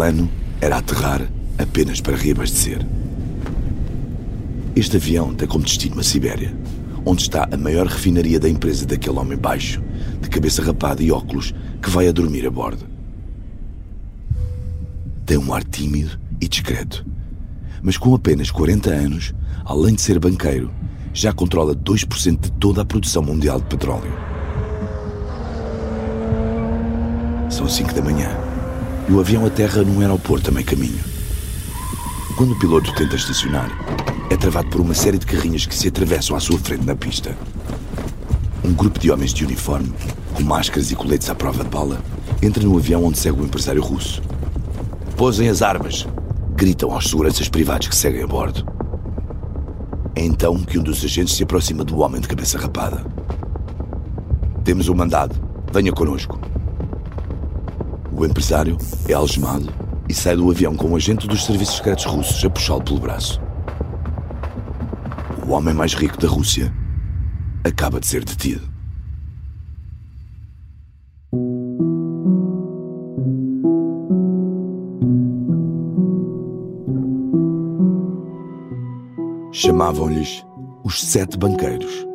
plano era aterrar apenas para reabastecer. Este avião tem como destino a Sibéria, onde está a maior refinaria da empresa daquele homem baixo, de cabeça rapada e óculos, que vai a dormir a bordo. Tem um ar tímido e discreto, mas com apenas 40 anos, além de ser banqueiro, já controla 2% de toda a produção mundial de petróleo. São 5 da manhã e o avião aterra num aeroporto a meio caminho. Quando o piloto tenta estacionar, é travado por uma série de carrinhas que se atravessam à sua frente na pista. Um grupo de homens de uniforme, com máscaras e coletes à prova de bala, entra no avião onde segue o empresário russo. Posem as armas! Gritam aos seguranças privados que seguem a bordo. É então que um dos agentes se aproxima do homem de cabeça rapada. Temos um mandado. Venha connosco. O empresário é algemado e sai do avião com um agente dos serviços secretos russos a puxá-lo pelo braço. O homem mais rico da Rússia acaba de ser detido. Chamavam-lhes os Sete Banqueiros.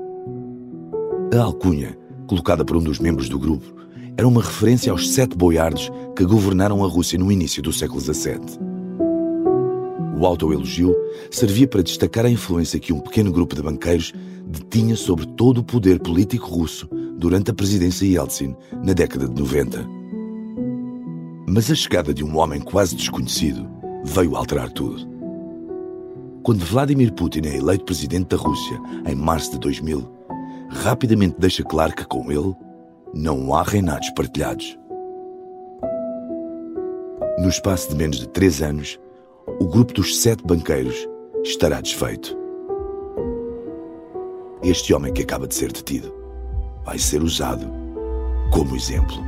A alcunha, colocada por um dos membros do grupo, era uma referência aos sete boiardos que governaram a Rússia no início do século XVII. O autoelogio servia para destacar a influência que um pequeno grupo de banqueiros detinha sobre todo o poder político russo durante a presidência Yeltsin na década de 90. Mas a chegada de um homem quase desconhecido veio alterar tudo. Quando Vladimir Putin é eleito presidente da Rússia em março de 2000, rapidamente deixa claro que com ele não há reinados partilhados. No espaço de menos de três anos, o grupo dos sete banqueiros estará desfeito. Este homem que acaba de ser detido vai ser usado como exemplo.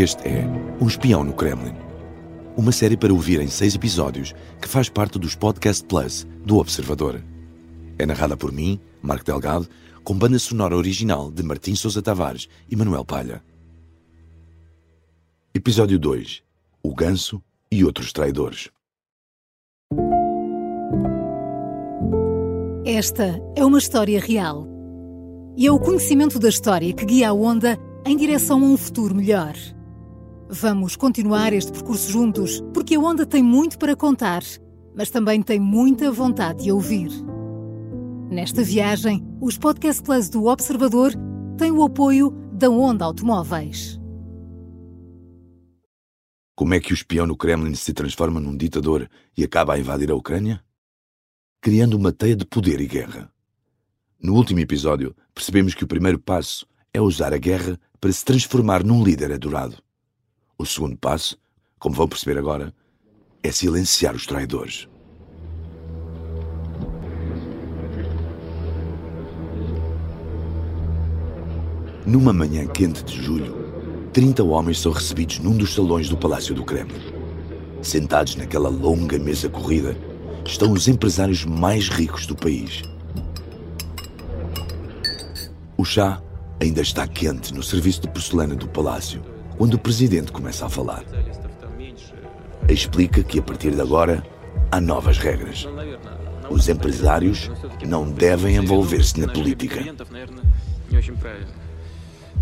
Este é Um Espião no Kremlin, uma série para ouvir em seis episódios que faz parte dos Podcast Plus do Observador. É narrada por mim, Marco Delgado, com banda sonora original de Martim Sousa Tavares e Manuel Palha. Episódio 2 O Ganso e outros traidores. Esta é uma história real. E é o conhecimento da história que guia a onda em direção a um futuro melhor. Vamos continuar este percurso juntos, porque a Onda tem muito para contar, mas também tem muita vontade de ouvir. Nesta viagem, os Podcast Plus do Observador têm o apoio da Onda Automóveis. Como é que o espião no Kremlin se transforma num ditador e acaba a invadir a Ucrânia? Criando uma teia de poder e guerra. No último episódio, percebemos que o primeiro passo é usar a guerra para se transformar num líder adorado. O segundo passo, como vão perceber agora, é silenciar os traidores. Numa manhã quente de julho, 30 homens são recebidos num dos salões do Palácio do Kremlin. Sentados naquela longa mesa corrida, estão os empresários mais ricos do país. O chá ainda está quente no serviço de porcelana do palácio quando o presidente começa a falar. Explica que a partir de agora há novas regras. Os empresários não devem envolver-se na política.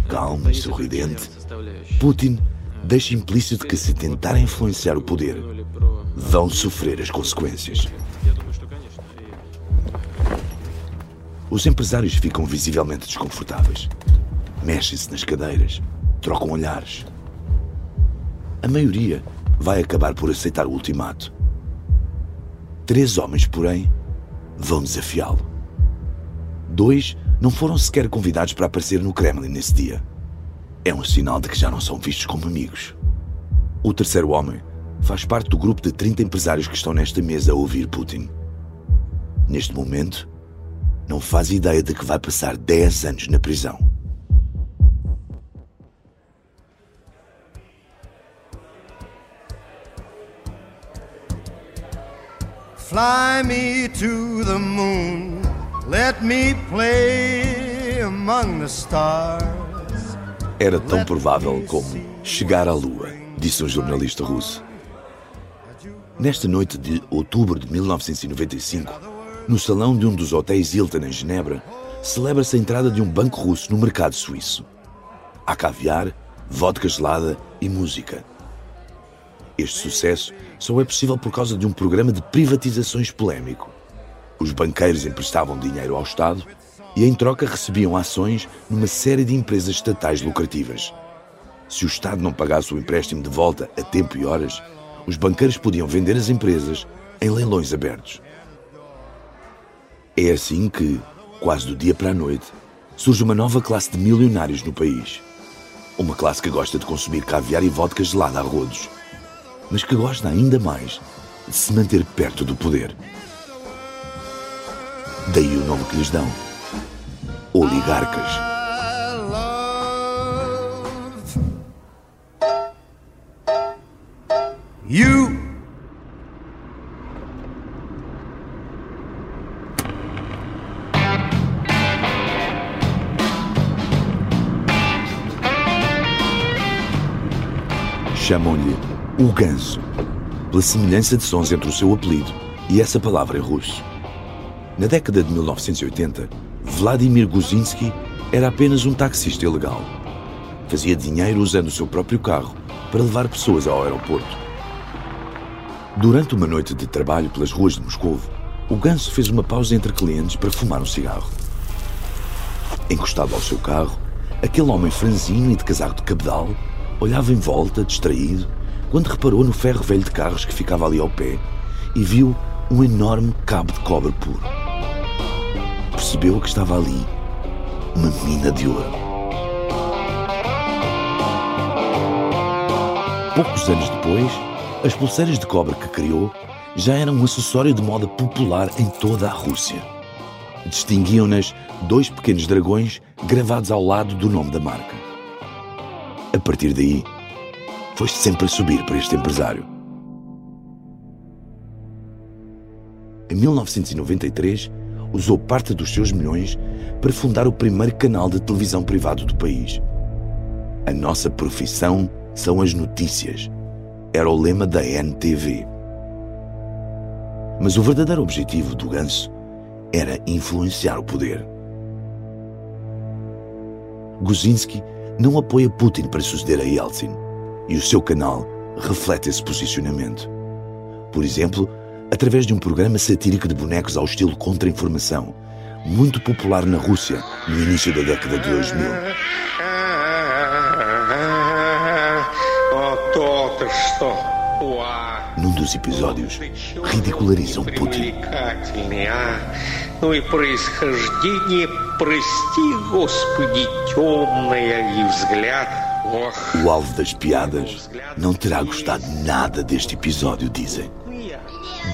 Calmo e sorridente, Putin deixa implícito que se tentarem influenciar o poder, vão sofrer as consequências. Os empresários ficam visivelmente desconfortáveis. Mexem-se nas cadeiras, trocam olhares. A maioria vai acabar por aceitar o ultimato. Três homens, porém, vão desafiá-lo. Dois não foram sequer convidados para aparecer no Kremlin nesse dia. É um sinal de que já não são vistos como amigos. O terceiro homem faz parte do grupo de 30 empresários que estão nesta mesa a ouvir Putin. Neste momento, não faz ideia de que vai passar 10 anos na prisão. Fly me to the moon, let me play among the stars. Era tão provável como chegar à Lua, disse um jornalista russo. Nesta noite de outubro de 1995, no salão de um dos hotéis Hilton em Genebra, celebra-se a entrada de um banco russo no mercado suíço. Há caviar, vodka gelada e música. Este sucesso só é possível por causa de um programa de privatizações polémico. Os banqueiros emprestavam dinheiro ao Estado e, em troca, recebiam ações numa série de empresas estatais lucrativas. Se o Estado não pagasse o empréstimo de volta a tempo e horas, os banqueiros podiam vender as empresas em leilões abertos. É assim que, quase do dia para a noite, surge uma nova classe de milionários no país. Uma classe que gosta de consumir caviar e vodka gelada a rodos mas que gosta ainda mais de se manter perto do poder. Daí o nome que lhes dão: oligarcas. You chamam-lhe o ganso, pela semelhança de sons entre o seu apelido e essa palavra em russo. Na década de 1980, Vladimir Guzinski era apenas um taxista ilegal. Fazia dinheiro usando o seu próprio carro para levar pessoas ao aeroporto. Durante uma noite de trabalho pelas ruas de Moscou, o ganso fez uma pausa entre clientes para fumar um cigarro. Encostado ao seu carro, aquele homem franzino e de casaco de cabedal olhava em volta, distraído, quando reparou no ferro velho de carros que ficava ali ao pé e viu um enorme cabo de cobre puro. Percebeu que estava ali uma mina de ouro. Poucos anos depois, as pulseiras de cobre que criou já eram um acessório de moda popular em toda a Rússia. Distinguiam-nas dois pequenos dragões gravados ao lado do nome da marca. A partir daí, foi sempre a subir para este empresário. Em 1993, usou parte dos seus milhões para fundar o primeiro canal de televisão privado do país. A nossa profissão são as notícias. Era o lema da NTV. Mas o verdadeiro objetivo do Ganso era influenciar o poder. Guzinski não apoia Putin para suceder a Yeltsin e o seu canal reflete esse posicionamento. Por exemplo, através de um programa satírico de bonecos ao estilo contra-informação, muito popular na Rússia no início da década de 2000. Num dos episódios, ridicularizam Putin. Ну и происхождение, прости, Господи, темное и взгляд o alvo das piadas não terá gostado nada deste episódio, dizem.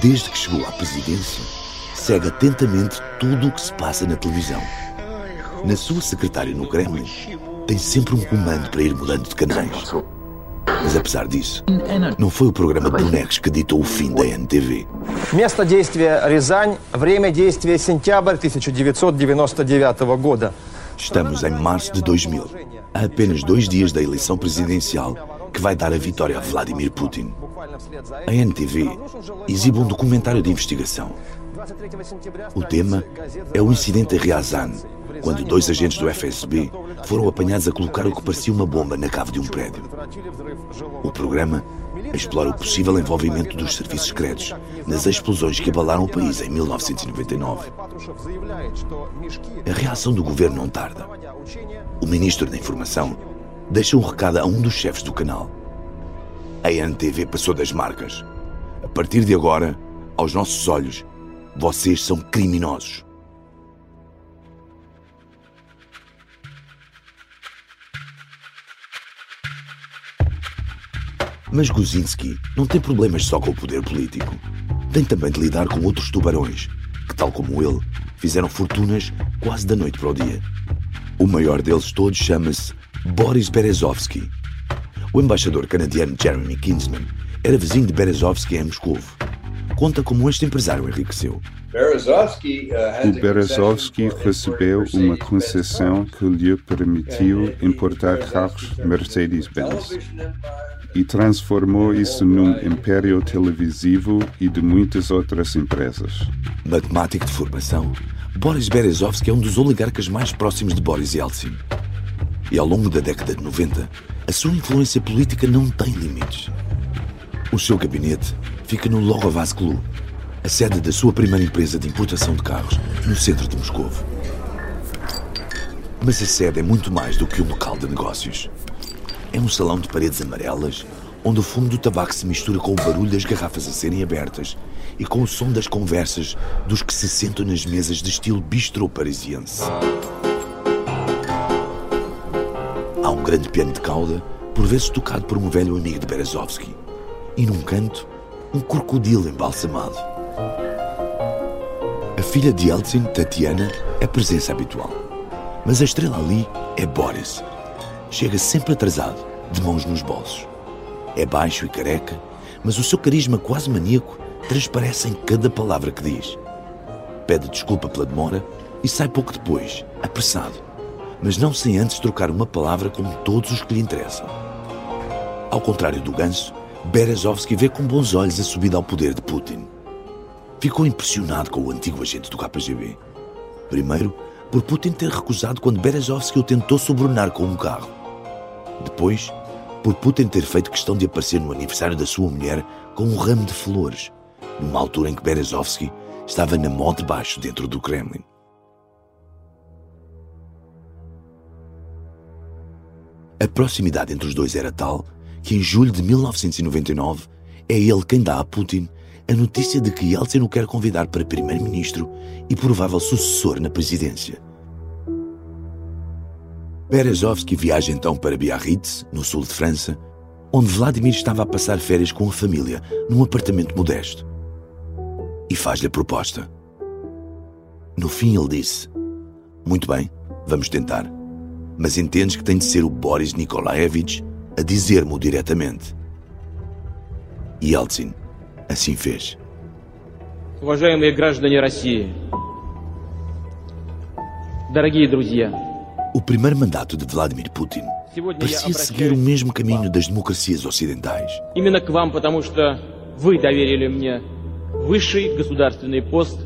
Desde que chegou à presidência, segue atentamente tudo o que se passa na televisão. Na sua secretária no Kremlin, tem sempre um comando para ir mudando de canais. Mas apesar disso, não foi o programa Bonecos que ditou o fim da NTV. Место действия Рязань, время действия сентябрь 1999 года. Estamos em março de 2000, a apenas dois dias da eleição presidencial que vai dar a vitória a Vladimir Putin. A NTV exibe um documentário de investigação. O tema é o incidente em Ryazan, quando dois agentes do FSB foram apanhados a colocar o que parecia uma bomba na cave de um prédio. O programa explora o possível envolvimento dos serviços secretos nas explosões que abalaram o país em 1999. A reação do governo não tarda. O ministro da Informação deixa um recado a um dos chefes do canal. A NTV passou das marcas. A partir de agora, aos nossos olhos, vocês são criminosos. Mas Guzinski não tem problemas só com o poder político. Tem também de lidar com outros tubarões, que, tal como ele, fizeram fortunas quase da noite para o dia. O maior deles todos chama-se Boris Berezovsky. O embaixador canadiano Jeremy Kinsman era vizinho de Berezovsky em Moscou. conta como este empresário enriqueceu. O Berezovsky recebeu uma concessão que lhe permitiu importar carros Mercedes-Benz e transformou isso num império televisivo e de muitas outras empresas. Matemático de formação, Boris Berezovsky é um dos oligarcas mais próximos de Boris Yeltsin. E ao longo da década de 90, a sua influência política não tem limites. O seu gabinete fica no Logovaz Club, a sede da sua primeira empresa de importação de carros, no centro de Moscou. Mas a sede é muito mais do que um local de negócios. É um salão de paredes amarelas, onde o fumo do tabaco se mistura com o barulho das garrafas a serem abertas e com o som das conversas dos que se sentam nas mesas de estilo bistrô parisiense. Há um grande piano de cauda, por vezes tocado por um velho amigo de Berezovsky. E num canto, um crocodilo embalsamado. A filha de Yeltsin, Tatiana, é presença habitual. Mas a estrela ali é Boris. Chega sempre atrasado, de mãos nos bolsos. É baixo e careca, mas o seu carisma quase maníaco transparece em cada palavra que diz. Pede desculpa pela demora e sai pouco depois, apressado, mas não sem antes trocar uma palavra com todos os que lhe interessam. Ao contrário do ganso, Berezovsky vê com bons olhos a subida ao poder de Putin. Ficou impressionado com o antigo agente do KGB. Primeiro, por Putin ter recusado quando Berezovsky o tentou sobrunar com um carro. Depois, por Putin ter feito questão de aparecer no aniversário da sua mulher com um ramo de flores, numa altura em que Berezovsky estava na mão de baixo dentro do Kremlin. A proximidade entre os dois era tal que, em julho de 1999, é ele quem dá a Putin a notícia de que Yeltsin o quer convidar para primeiro-ministro e provável sucessor na presidência. Berezovsky viaja então para Biarritz, no sul de França, onde Vladimir estava a passar férias com a família num apartamento modesto. E faz-lhe a proposta. No fim, ele disse: Muito bem, vamos tentar. Mas entendes que tem de ser o Boris Nikolaevich a dizer-me diretamente. E Yeltsin assim fez. Уважаемые граждане России, дорогие друзья, o primeiro mandato de Vladimir Putin parecia seguir o mesmo caminho das democracias ocidentais. Именно к вам, потому что вы доверили мне высший государственный пост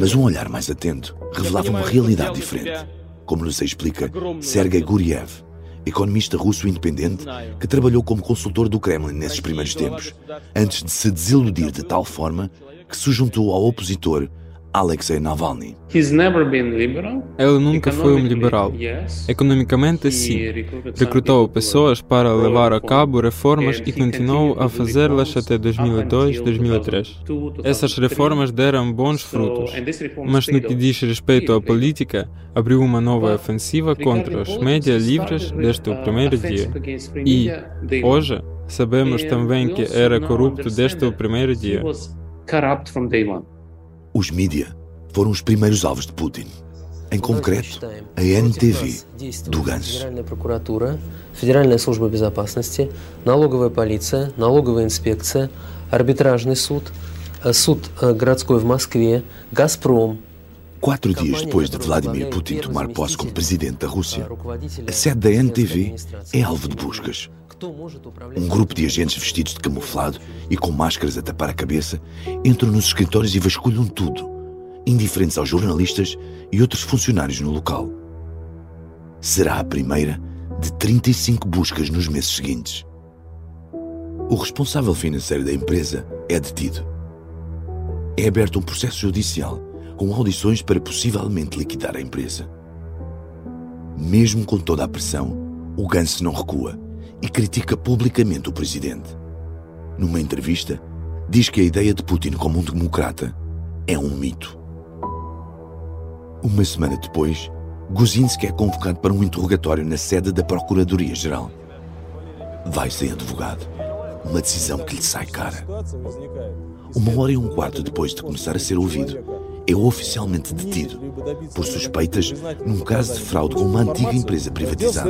Mas um olhar mais atento revelava uma realidade diferente, como nos explica Sergei Guriev, economista russo independente que trabalhou como consultor do Kremlin nesses primeiros tempos, antes de se desiludir de tal forma que se juntou ao opositor Alexei Navalny. Ele nunca foi um liberal. Economicamente, sim. Recrutou pessoas para levar a cabo reformas e continuou a fazê-las até 2002, 2003. Essas reformas deram bons frutos, mas no que diz respeito à política, abriu uma nova ofensiva contra os médias livres desde o primeiro dia. E, hoje, sabemos também que era corrupto desde o primeiro dia. Os mídia foram os primeiros alvos de Putin. Em concreto, a NTV do Ganso. Федеральная служба безопасности, налоговая полиция, налоговая инспекция, арбитражный суд, суд городской в Москве, Газпром, Quatro dias depois de Vladimir Putin tomar posse como presidente da Rússia, a sede da NTV é alvo de buscas. Um grupo de agentes vestidos de camuflado e com máscaras a tapar a cabeça entram nos escritórios e vasculham tudo, indiferentes aos jornalistas e outros funcionários no local. Será a primeira de 35 buscas nos meses seguintes. O responsável financeiro da empresa é detido. É aberto um processo judicial com audições para possivelmente liquidar a empresa. Mesmo com toda a pressão, o Gantz não recua e critica publicamente o presidente. Numa entrevista, diz que a ideia de Putin como um democrata é um mito. Uma semana depois, Guzinski é convocado para um interrogatório na sede da Procuradoria-Geral. Vai sem advogado. Uma decisão que lhe sai cara. Uma hora e um quarto depois de começar a ser ouvido, é oficialmente detido por suspeitas num caso de fraude com uma antiga empresa privatizada.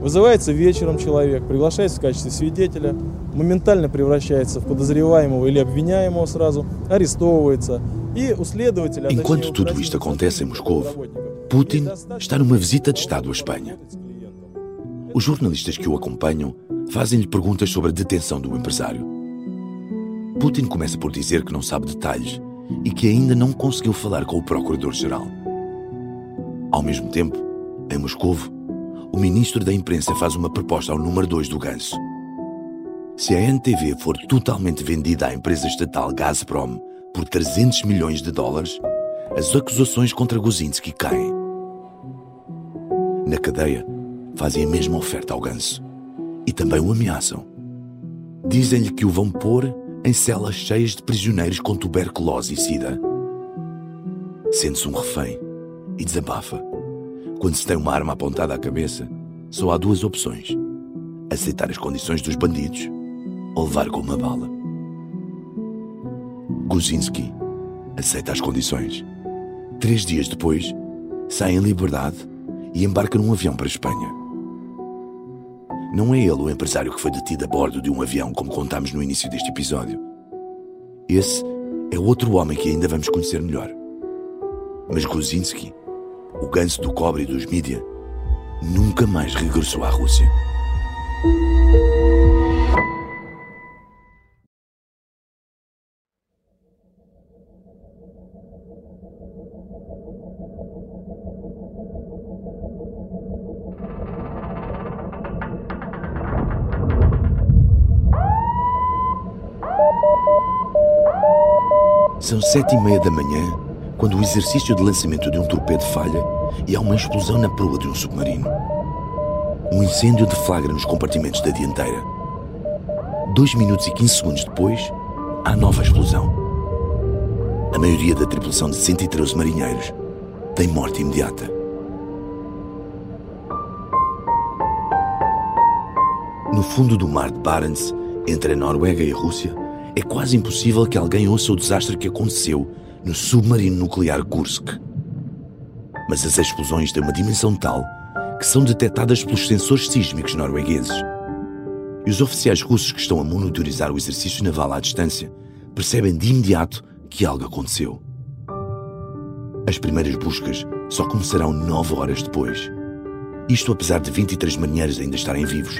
Вызывается вечером человек, приглашается в качестве свидетеля, моментально превращается в подозреваемого или обвиняемого сразу, арестовывается. E o следователь... Enquanto tudo isto acontece em Moscou, Putin está numa visita de Estado à Espanha. Os jornalistas que o acompanham fazem-lhe perguntas sobre a detenção do empresário. Putin começa por dizer que não sabe detalhes e que ainda não conseguiu falar com o Procurador-Geral. Ao mesmo tempo, em Moscou, o ministro da Imprensa faz uma proposta ao número 2 do Ganso. Se a NTV for totalmente vendida à empresa estatal Gazprom por 300 milhões de dólares, as acusações contra Guzinski caem. Na cadeia, fazem a mesma oferta ao Ganso e também o ameaçam. Dizem-lhe que o vão pôr em celas cheias de prisioneiros com tuberculose e sida. Sente-se um refém e desabafa. Quando se tem uma arma apontada à cabeça, só há duas opções: aceitar as condições dos bandidos ou levar com uma bala. Guzinski aceita as condições. Três dias depois, sai em liberdade e embarca num avião para a Espanha. Não é ele o empresário que foi detido a bordo de um avião, como contámos no início deste episódio. Esse é outro homem que ainda vamos conhecer melhor. Mas Gruzinski, o ganso do cobre dos mídia, nunca mais regressou à Rússia. São sete e meia da manhã, quando o exercício de lançamento de um torpedo falha e há uma explosão na proa de um submarino. Um incêndio deflagra nos compartimentos da dianteira. Dois minutos e quinze segundos depois, há nova explosão. A maioria da tripulação de 113 marinheiros tem morte imediata. No fundo do mar de Barents, entre a Noruega e a Rússia, é quase impossível que alguém ouça o desastre que aconteceu no submarino nuclear Kursk. Mas as explosões têm uma dimensão tal que são detectadas pelos sensores sísmicos noruegueses. E os oficiais russos que estão a monitorizar o exercício naval à distância percebem de imediato que algo aconteceu. As primeiras buscas só começarão nove horas depois. Isto apesar de 23 marinheiros ainda estarem vivos,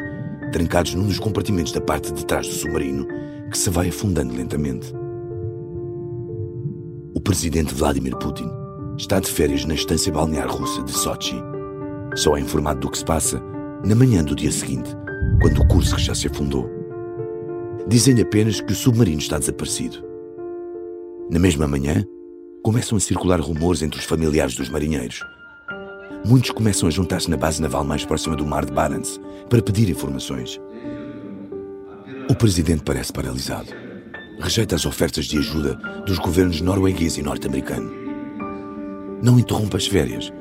trancados num dos compartimentos da parte de trás do submarino que se vai afundando lentamente. O presidente Vladimir Putin está de férias na estância balnear russa de Sochi. Só é informado do que se passa na manhã do dia seguinte, quando o Kursk já se afundou. Dizem-lhe apenas que o submarino está desaparecido. Na mesma manhã, começam a circular rumores entre os familiares dos marinheiros. Muitos começam a juntar-se na base naval mais próxima do mar de Barents para pedir informações. O presidente parece paralisado Rejeita as ofertas de ajuda dos governos norueguês e norte-americano. Não interrompa as férias.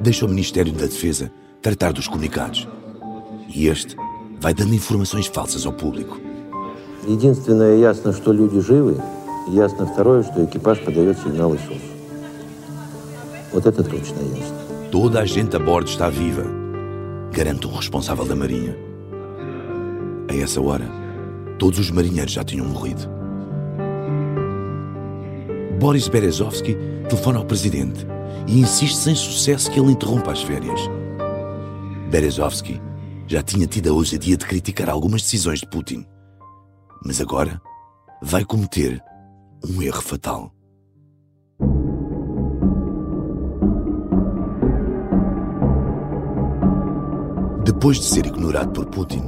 Deixa o Ministério da Defesa tratar dos comunicados. E este vai dando informações falsas ao público. Единственное ясно, что люди живы, и ясно второе, что экипаж подает сигналы СОС. Вот это точно ясно. Toda a gente a bordo está viva, garante o responsável da Marinha. A essa hora, Todos os marinheiros já tinham morrido. Boris Berezovsky telefona ao presidente e insiste sem sucesso que ele interrompa as férias. Berezovsky já tinha tido a ousadia de criticar algumas decisões de Putin, mas agora vai cometer um erro fatal. Depois de ser ignorado por Putin,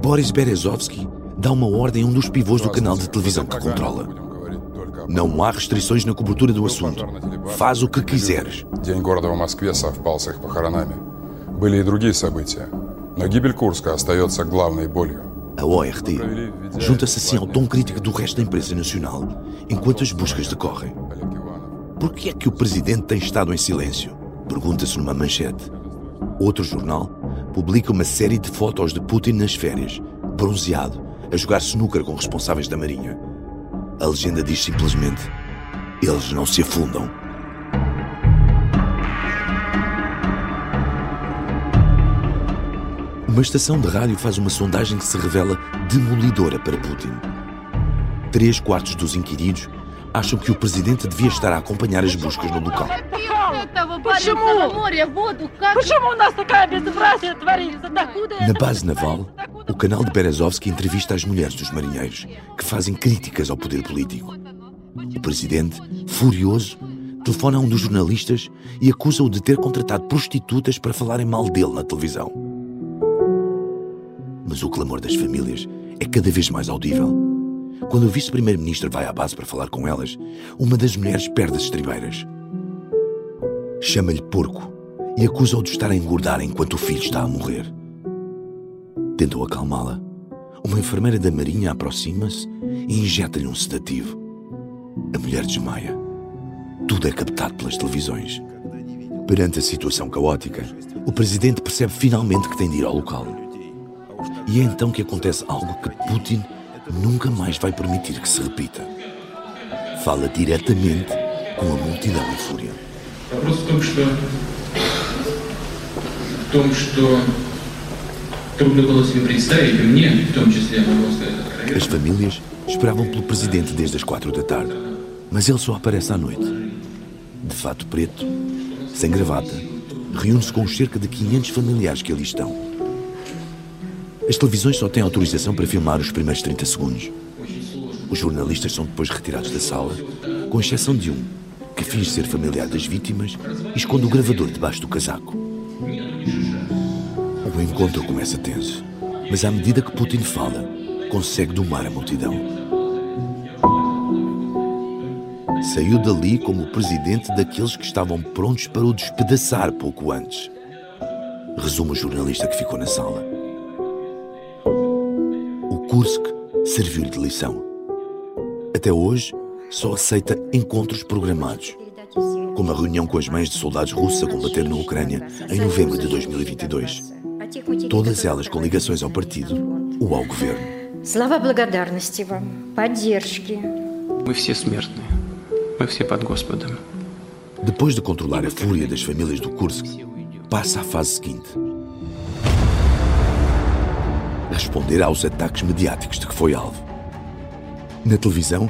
Boris Berezovsky dá uma ordem a um dos pivôs do canal de televisão que controla. Não há restrições na cobertura do assunto. Faz o que quiseres. День города в Москве совпал с их похоронами. Были и другие события, но гибель Курска остается главной болью. A ORT junta-se assim ao tom crítico do resto da imprensa nacional, enquanto as buscas decorrem. Por que é que o presidente tem estado em silêncio? Pergunta-se numa manchete. Outro jornal publica uma série de fotos de Putin nas férias, bronzeado, a jogar snooker com responsáveis da Marinha. A legenda diz simplesmente: eles não se afundam. Uma estação de rádio faz uma sondagem que se revela demolidora para Putin. Três quartos dos inquiridos acham que o presidente devia estar a acompanhar as buscas no local. Na base naval, o canal de Berezovsky entrevista as mulheres dos marinheiros que fazem críticas ao poder político. O presidente, furioso, telefona a um dos jornalistas e acusa-o de ter contratado prostitutas para falarem mal dele na televisão. Mas o clamor das famílias é cada vez mais audível. Quando o vice-primeiro-ministro vai à base para falar com elas, uma das mulheres perde as estribeiras. Chama-lhe porco e acusa-o de estar a engordar enquanto o filho está a morrer. Tentou acalmá-la. Uma enfermeira da Marinha aproxima-se e injeta-lhe um sedativo. A mulher desmaia. Tudo é captado pelas televisões. Perante a situação caótica, o presidente percebe finalmente que tem de ir ao local. E é então que acontece algo que Putin nunca mais vai permitir que se repita. Fala diretamente com a multidão em fúria Вопрос в том, что в том, что трудно было себе представить, и мне в том числе, могу сказать откровенно. As famílias esperavam pelo presidente desde as quatro da tarde, mas ele só aparece à noite. De fato preto, sem gravata, reúne-se com os cerca de 500 familiares que ali estão. As televisões só têm autorização para filmar os primeiros 30 segundos. Os jornalistas são depois retirados da sala, com exceção de um, que finge ser familiar das vítimas esconde o gravador debaixo do casaco. O encontro começa tenso, mas à medida que Putin fala, consegue domar a multidão. Saiu dali como o presidente daqueles que estavam prontos para o despedaçar pouco antes. Resume o jornalista que ficou na sala. O Kursk serviu-lhe de lição. Até hoje, só aceita encontros programados, como a reunião com as mães de soldados russos a combater na Ucrânia em novembro de 2022. Todas elas com ligações ao partido ou ao governo. Слова благодарности вам, поддержки. Мы все смертные. Мы все под Господом. Depois de controlar a fúria das famílias do Kursk, passa à fase seguinte. Responder aos ataques mediáticos de que foi alvo. Na televisão,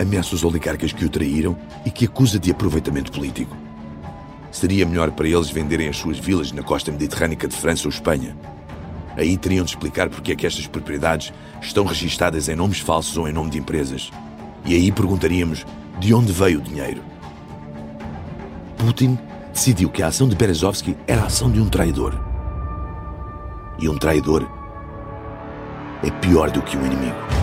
ameaça os oligarcas que o traíram e que acusa de aproveitamento político. Seria melhor para eles venderem as suas vilas na costa mediterrânica de França ou Espanha. Aí teriam de explicar porque é que estas propriedades estão registadas em nomes falsos ou em nome de empresas. E aí perguntaríamos de onde veio o dinheiro. Putin decidiu que a ação de Berezovsky era a ação de um traidor. E um traidor é pior do que um inimigo.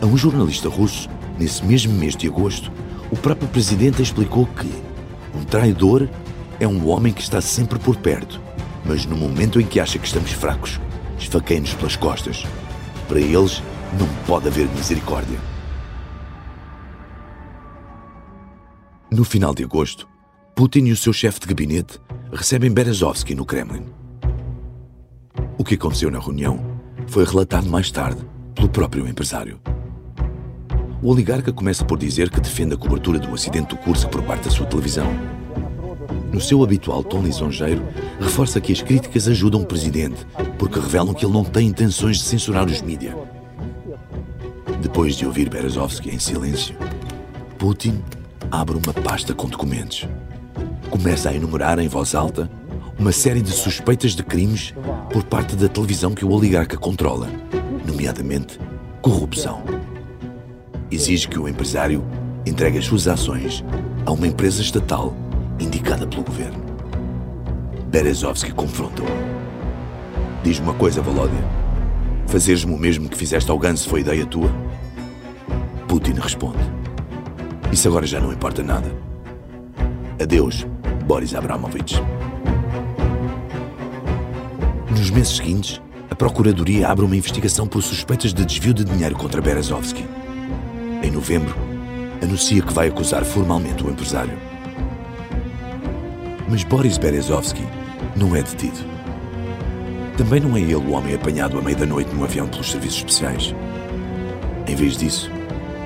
A um jornalista russo, nesse mesmo mês de agosto, o próprio presidente explicou que um traidor é um homem que está sempre por perto, mas no momento em que acha que estamos fracos, esfaqueia-nos pelas costas. Para eles, não pode haver misericórdia. No final de agosto, Putin e o seu chefe de gabinete recebem Berezovsky no Kremlin. O que aconteceu na reunião foi relatado mais tarde pelo próprio empresário. O oligarca começa por dizer que defende a cobertura do acidente do curso por parte da sua televisão. No seu habitual tom lisonjeiro, reforça que as críticas ajudam o presidente, porque revelam que ele não tem intenções de censurar os mídias. Depois de ouvir Berezovsky em silêncio, Putin abre uma pasta com documentos. Começa a enumerar em voz alta uma série de suspeitas de crimes por parte da televisão que o oligarca controla, nomeadamente corrupção. Exige que o empresário entregue as suas ações a uma empresa estatal indicada pelo governo. Berezovsky confronta-o. Diz-me uma coisa, Volodya. Fazeres-me o mesmo que fizeste ao Gans foi ideia tua? Putin responde. Isso agora já não importa nada. Adeus, Boris Abramovich. Nos meses seguintes, a Procuradoria abre uma investigação por suspeitas de desvio de dinheiro contra Berezovsky. Em novembro, anuncia que vai acusar formalmente o empresário. Mas Boris Berezovsky não é detido. Também não é ele o homem apanhado à meia da noite num avião pelos serviços especiais. Em vez disso,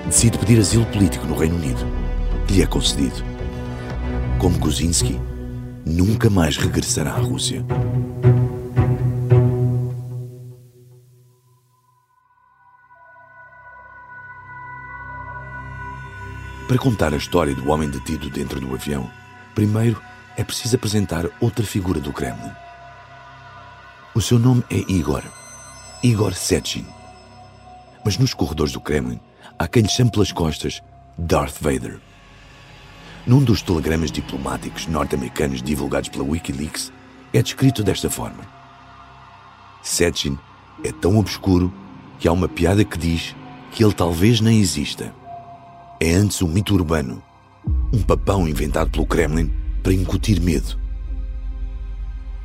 decide pedir asilo político no Reino Unido, que lhe é concedido. Como Kuczynski, nunca mais regressará à Rússia. Para contar a história do homem detido dentro do avião, primeiro é preciso apresentar outra figura do Kremlin. O seu nome é Igor, Igor Sechin. Mas nos corredores do Kremlin há quem lhe chame pelas costas Darth Vader. Num dos telegramas diplomáticos norte-americanos divulgados pela Wikileaks, é descrito desta forma: Sechin é tão obscuro que há uma piada que diz que ele talvez nem exista. É antes um mito urbano, um papão inventado pelo Kremlin para incutir medo.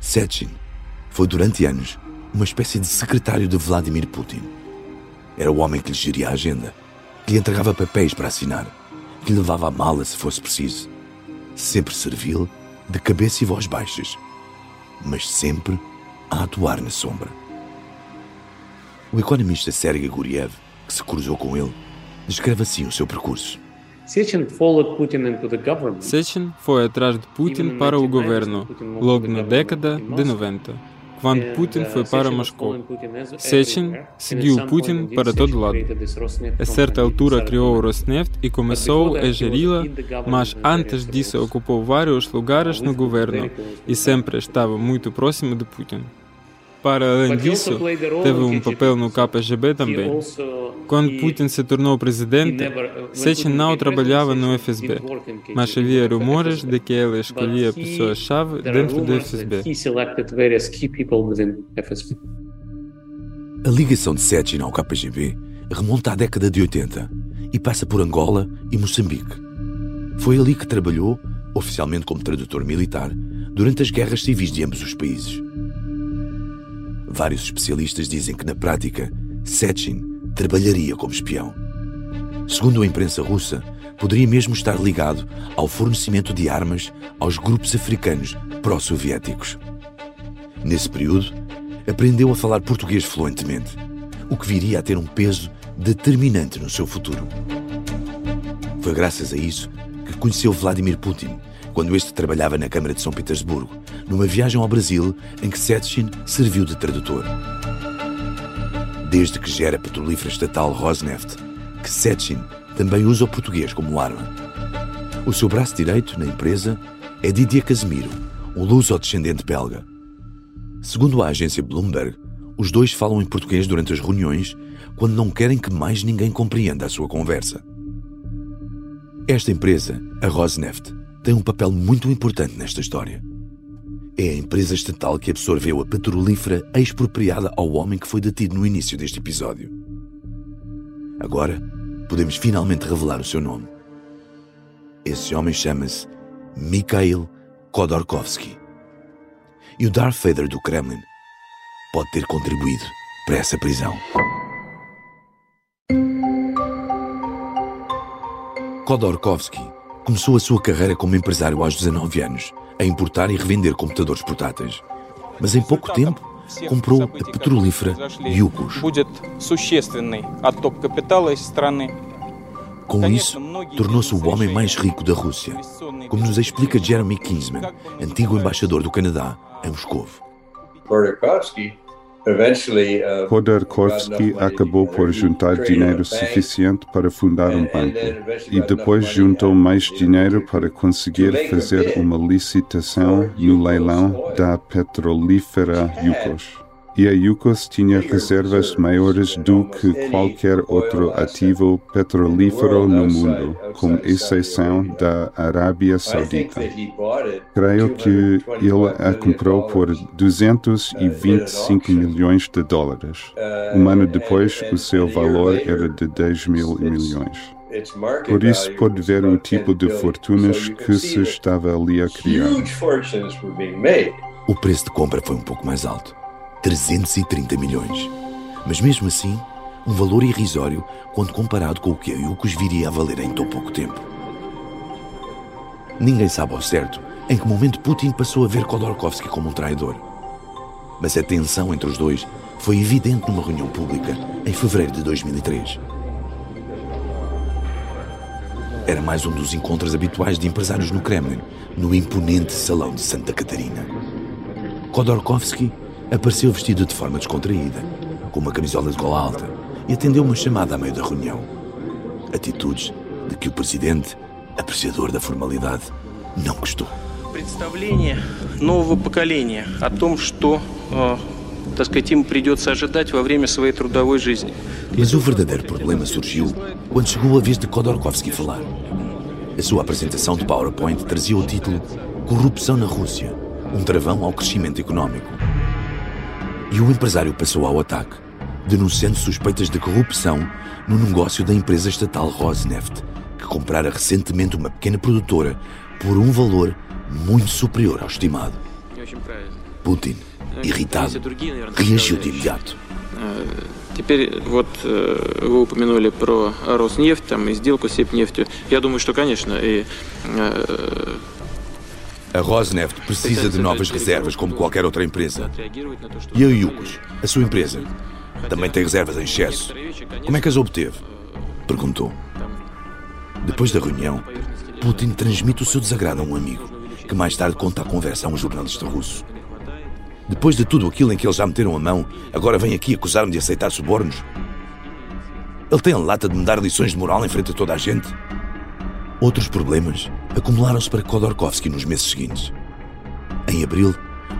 Sechin foi durante anos uma espécie de secretário de Vladimir Putin. Era o homem que lhe geria a agenda, que lhe entregava papéis para assinar, que lhe levava a mala se fosse preciso. Sempre servil, de cabeça e voz baixas, mas sempre a atuar na sombra. O economista Sergei Guriev, que se cruzou com ele, descreve assim o seu percurso. Sechin foi atrás de Putin para o governo, logo na década de 90 quando Putin foi para Moscou. Sechin seguiu Putin para todo lado. A certa altura criou o Rosneft e começou a geri-la, mas antes disso ocupou vários lugares no governo e sempre estava muito próximo de Putin. Para além disso, teve um papel no KGB também. Quando Putin se tornou presidente, Sechin não trabalhava no FSB, mas havia rumores de que ele escolhia pessoas-chave dentro do FSB. A ligação de Sechin ao KGB remonta à década de 80 e passa por Angola e Moçambique. Foi ali que trabalhou, oficialmente como tradutor militar, durante as guerras civis de ambos os países. Vários especialistas dizem que, na prática, Sechin trabalharia como espião. Segundo a imprensa russa, poderia mesmo estar ligado ao fornecimento de armas aos grupos africanos pró-soviéticos. Nesse período, aprendeu a falar português fluentemente, o que viria a ter um peso determinante no seu futuro. Foi graças a isso que conheceu Vladimir Putin quando este trabalhava na Câmara de São Petersburgo, numa viagem ao Brasil em que Setchin serviu de tradutor. Desde que gera a petrolífera estatal Rosneft, que Setchin também usa o português como arma. O seu braço direito na empresa é Didier Casemiro, um luso-descendente belga. Segundo a agência Bloomberg, os dois falam em português durante as reuniões quando não querem que mais ninguém compreenda a sua conversa. Esta empresa, a Rosneft, tem um papel muito importante nesta história. É a empresa estatal que absorveu a petrolífera expropriada ao homem que foi detido no início deste episódio. Agora, podemos finalmente revelar o seu nome. Esse homem chama-se Mikhail Khodorkovsky. E o Darth Vader do Kremlin pode ter contribuído para essa prisão. Khodorkovsky Começou a sua carreira como empresário aos 19 anos, a importar e revender computadores portáteis. Mas em pouco tempo, comprou a petrolífera Yukos. Com isso, tornou-se o homem mais rico da Rússia, como nos explica Jeremy Kinsman, antigo embaixador do Canadá em Moscou. Khodorkovsky acabou por juntar dinheiro suficiente para fundar um banco e depois juntou mais dinheiro para conseguir fazer uma licitação no leilão da petrolífera Yukos e a Yukos tinha reservas maiores do que qualquer outro ativo petrolífero no mundo, com exceção da Arábia Saudita. Creio que ele a comprou por 225 milhões de dólares. Um ano depois, o seu valor era de 10 mil milhões. Por isso, pode ver o tipo de fortunas que se estava ali a criar. O preço de compra foi um pouco mais alto 330 milhões. Mas mesmo assim, um valor irrisório quando comparado com o que a Yukos viria a valer em tão pouco tempo. Ninguém sabe ao certo em que momento Putin passou a ver Khodorkovsky como um traidor. Mas a tensão entre os dois foi evidente numa reunião pública em fevereiro de 2003. Era mais um dos encontros habituais de empresários no Kremlin, no imponente Salão de Santa Catarina. Khodorkovsky apareceu vestido de forma descontraída, com uma camisola de gola alta, e atendeu uma chamada a meio da reunião. Atitudes de que o presidente, apreciador da formalidade, não gostou. Представление нового поколения о том, что, э, так сказать, им придется ожидать во время своей трудовой жизни. Mas o verdadeiro problema surgiu quando chegou a vez de Khodorkovsky falar. A sua apresentação de PowerPoint trazia o título Corrupção na Rússia, um travão ao crescimento econômico. E o empresário passou ao ataque, denunciando suspeitas de corrupção no negócio da empresa estatal Rosneft, que comprara recentemente uma pequena produtora por um valor muito superior ao estimado. Putin, irritado, reagiu de imediato. Теперь вот э, вы упомянули про Роснефть там, и сделку с Сепнефтью. Я думаю, что, конечно, и... a Rosneft precisa de novas reservas, como qualquer outra empresa. E a Yukos, a sua empresa, também tem reservas em excesso. Como é que as obteve? Perguntou. Depois da reunião, Putin transmite o seu desagrado a um amigo, que mais tarde conta a conversa a um jornalista russo. Depois de tudo aquilo em que eles já meteram a mão, agora vem aqui acusar-me de aceitar subornos? Ele tem a lata de me dar lições de moral em frente a toda a gente? Outros problemas acumularam-se para Khodorkovsky nos meses seguintes. Em abril,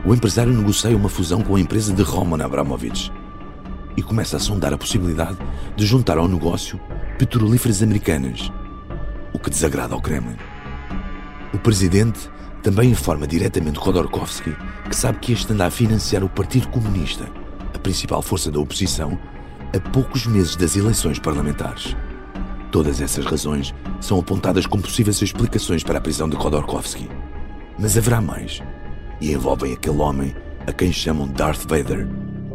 o empresário negocia uma fusão com a empresa de Roman Abramovich e começa a sondar a possibilidade de juntar ao negócio petrolíferas americanas, o que desagrada ao Kremlin. O presidente também informa diretamente Khodorkovsky que sabe que este anda a financiar o Partido Comunista, a principal força da oposição, a poucos meses das eleições parlamentares. Todas essas razões são apontadas como possíveis explicações para a prisão de Khodorkovsky. Mas haverá mais, e envolvem aquele homem a quem chamam Darth Vader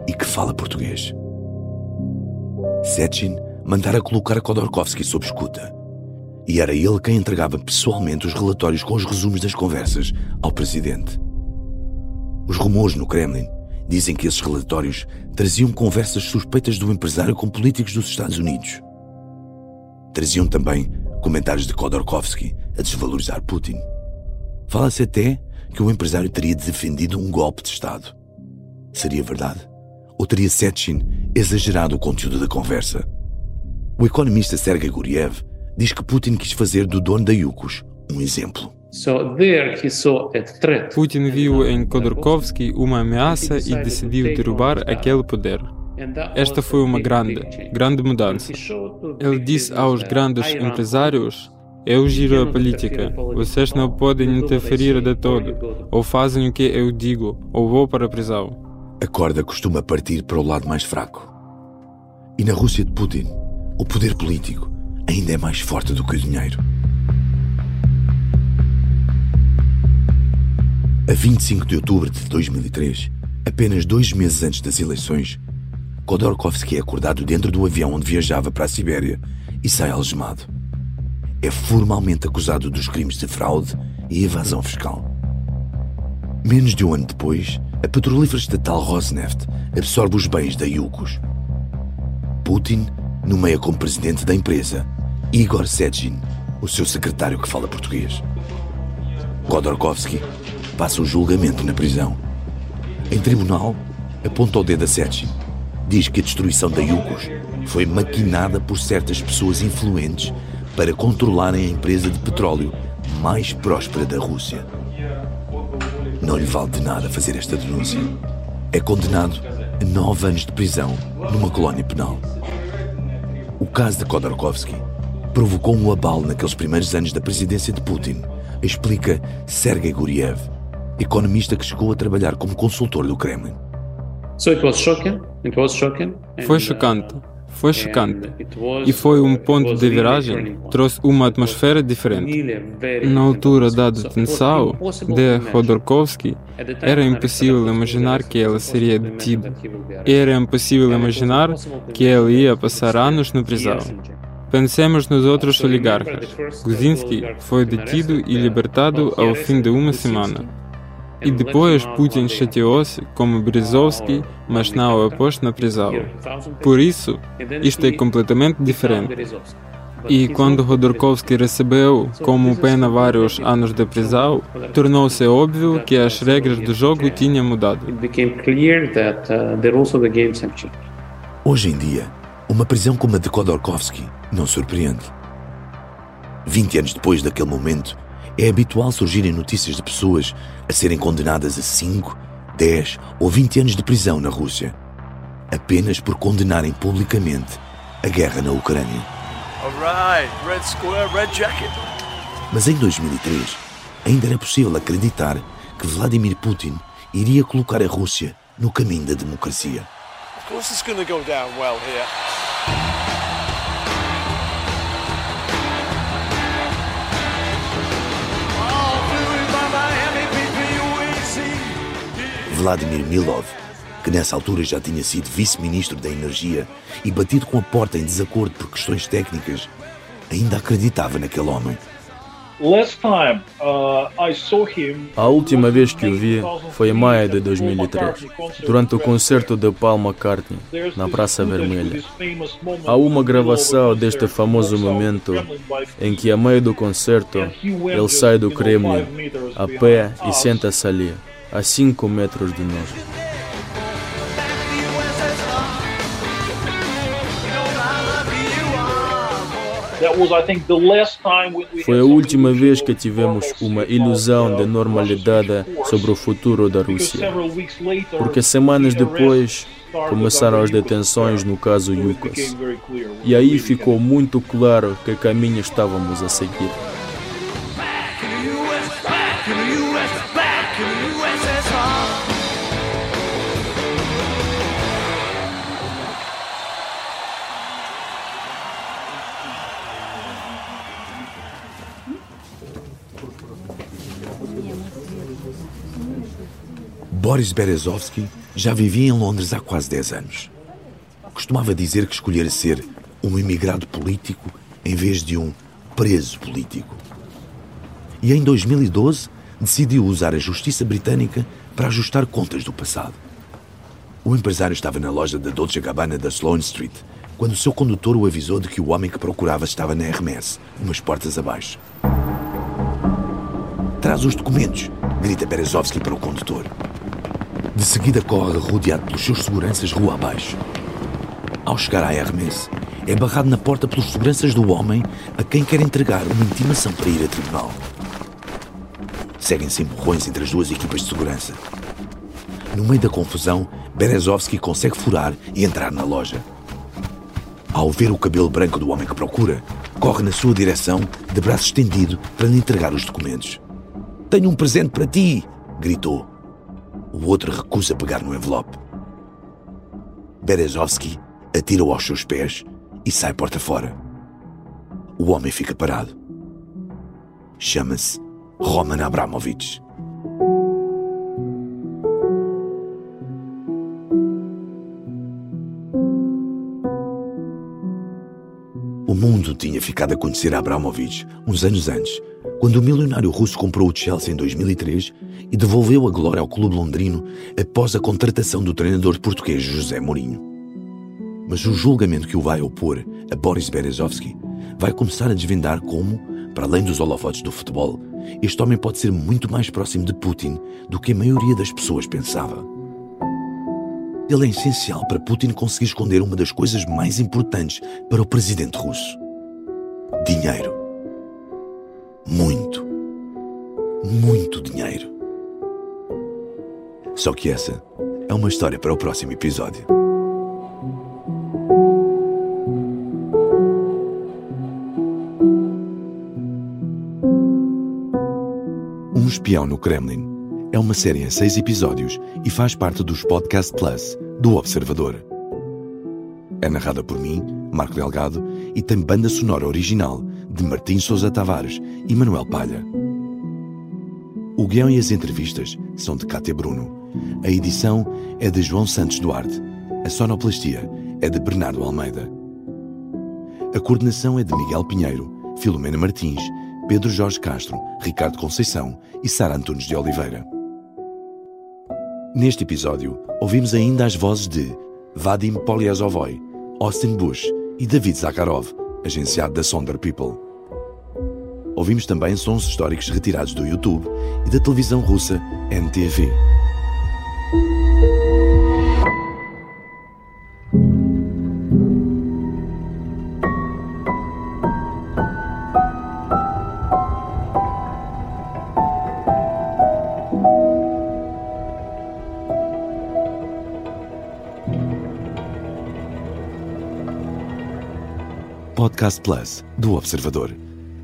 e que fala português. Sechin mandara colocar Khodorkovsky sob escuta e era ele quem entregava pessoalmente os relatórios com os resumos das conversas ao presidente. Os rumores no Kremlin dizem que esses relatórios traziam conversas suspeitas do empresário com políticos dos Estados Unidos. Traziam também comentários de Khodorkovsky a desvalorizar Putin. Fala-se até que o empresário teria defendido um golpe de Estado. Seria verdade? Ou teria Sechin exagerado o conteúdo da conversa? O economista Sergei Guriev diz que Putin quis fazer do dono da Yukos um exemplo. Putin viu em Khodorkovsky uma ameaça e decidiu derrubar aquele poder. Esta foi uma grande, grande mudança. Ele disse aos grandes empresários: Eu giro a política, vocês não podem interferir de todo. Ou fazem o que eu digo, ou vou para a prisão. A corda costuma partir para o lado mais fraco. E na Rússia de Putin, o poder político ainda é mais forte do que o dinheiro. A 25 de outubro de 2003, apenas dois meses antes das eleições, Khodorkovsky é acordado dentro do avião onde viajava para a Sibéria e sai algemado. É formalmente acusado dos crimes de fraude e evasão fiscal. Menos de um ano depois, a petrolífera estatal Rosneft absorve os bens da Yukos. Putin nomeia como presidente da empresa Igor Sechin, o seu secretário que fala português. Khodorkovsky passa o julgamento na prisão. Em tribunal, aponta o dedo a Sechin. Diz que a destruição da Yukos foi maquinada por certas pessoas influentes para controlarem a empresa de petróleo mais próspera da Rússia. Não lhe vale de nada fazer esta denúncia. É condenado a nove anos de prisão numa colónia penal. O caso de Khodorkovsky provocou um abalo naqueles primeiros anos da presidência de Putin, explica Sergei Guriev, economista que chegou a trabalhar como consultor do Kremlin. Foi chocante. Foi chocante. E foi um ponto de viragem. Trouxe uma atmosfera diferente. Na altura da detenção de Khodorkovsky, era impossível imaginar que ele seria detido. Era impossível imaginar que ele ia passar anos na prisão. Pensemos nos outros oligarcas. Guzinski foi detido e libertado ao fim de uma semana. E depois Putin chateou-se como Berezovsky, mas não o pôs na prisão. Por isso, isto é completamente diferente. E quando Rodorkovsky recebeu como pena vários anos de prisão, tornou-se óbvio que as regras do jogo tinham mudado. Hoje em dia, uma prisão como a de Khodorkovsky não surpreende. 20 anos depois daquele momento, é habitual surgirem notícias de pessoas a serem condenadas a 5, 10 ou 20 anos de prisão na Rússia, apenas por condenarem publicamente a guerra na Ucrânia. Right. Red square, red Mas em 2003, ainda era possível acreditar que Vladimir Putin iria colocar a Rússia no caminho da democracia. Of course it's going to go down well here. Vladimir Milov, que nessa altura já tinha sido vice-ministro da Energia e batido com a porta em desacordo por questões técnicas, ainda acreditava naquele homem. Uh, a última vez que o vi foi em maio de 2003, durante o concerto de Paul McCartney, na Praça Vermelha. Há uma gravação deste famoso momento em que, a meio do concerto, ele sai do Kremlin a pé e senta-se ali a 5 metros de nós. Foi a última vez que tivemos uma ilusão de normalidade sobre o futuro da Rússia. Porque semanas depois começaram as detenções no caso Yukas. E aí ficou muito claro que caminho estávamos a seguir. Boris Berezovsky já vivia em Londres há quase 10 anos. Costumava dizer que escolhera ser um imigrado político em vez de um preso político. E em 2012 decidiu usar a justiça britânica para ajustar contas do passado. O empresário estava na loja da Dolce Gabbana da Sloane Street quando seu condutor o avisou de que o homem que procurava estava na RMS, umas portas abaixo. Traz os documentos, grita Berezovsky para o condutor. De seguida corre rodeado pelos seus seguranças rua abaixo. Ao chegar à Hermes, é barrado na porta pelos seguranças do homem a quem quer entregar uma intimação para ir a tribunal. Seguem-se empurrões entre as duas equipas de segurança. No meio da confusão, Berezovsky consegue furar e entrar na loja. Ao ver o cabelo branco do homem que procura, corre na sua direção, de braço estendido, para lhe entregar os documentos. Tenho um presente para ti! gritou. O outro recusa pegar no envelope. Berezovsky atira-o aos seus pés e sai porta fora. O homem fica parado. Chama-se Roman Abramovich. O mundo tinha ficado a conhecer Abramovich uns anos antes, quando o milionário russo comprou o Chelsea em 2003 e devolveu a glória ao clube londrino após a contratação do treinador português José Mourinho. Mas o julgamento que o vai opor a Boris Berezovsky vai começar a desvendar como, para além dos holofotes do futebol, este homem pode ser muito mais próximo de Putin do que a maioria das pessoas pensava. Ele é essencial para Putin conseguir esconder uma das coisas mais importantes para o presidente russo: dinheiro. Muito, muito dinheiro. Só que essa é uma história para o próximo episódio. Um espião no Kremlin é uma série em seis episódios e faz parte dos Podcast Plus do Observador. É narrada por mim, Marco Delgado, e tem banda sonora original de Martim Sousa Tavares e Manuel Palha. O guião e as entrevistas são de Cátia Bruno. A edição é de João Santos Duarte. A sonoplastia é de Bernardo Almeida. A coordenação é de Miguel Pinheiro, Filomena Martins, Pedro Jorge Castro, Ricardo Conceição e Sara Antunes de Oliveira. Neste episódio, ouvimos ainda as vozes de Vadim Polyazovoy, Austin Bush e David Zakharov, agenciado da Sonder People. Ouvimos também sons históricos retirados do YouTube e da televisão russa NTV. Podcast Plus do Observador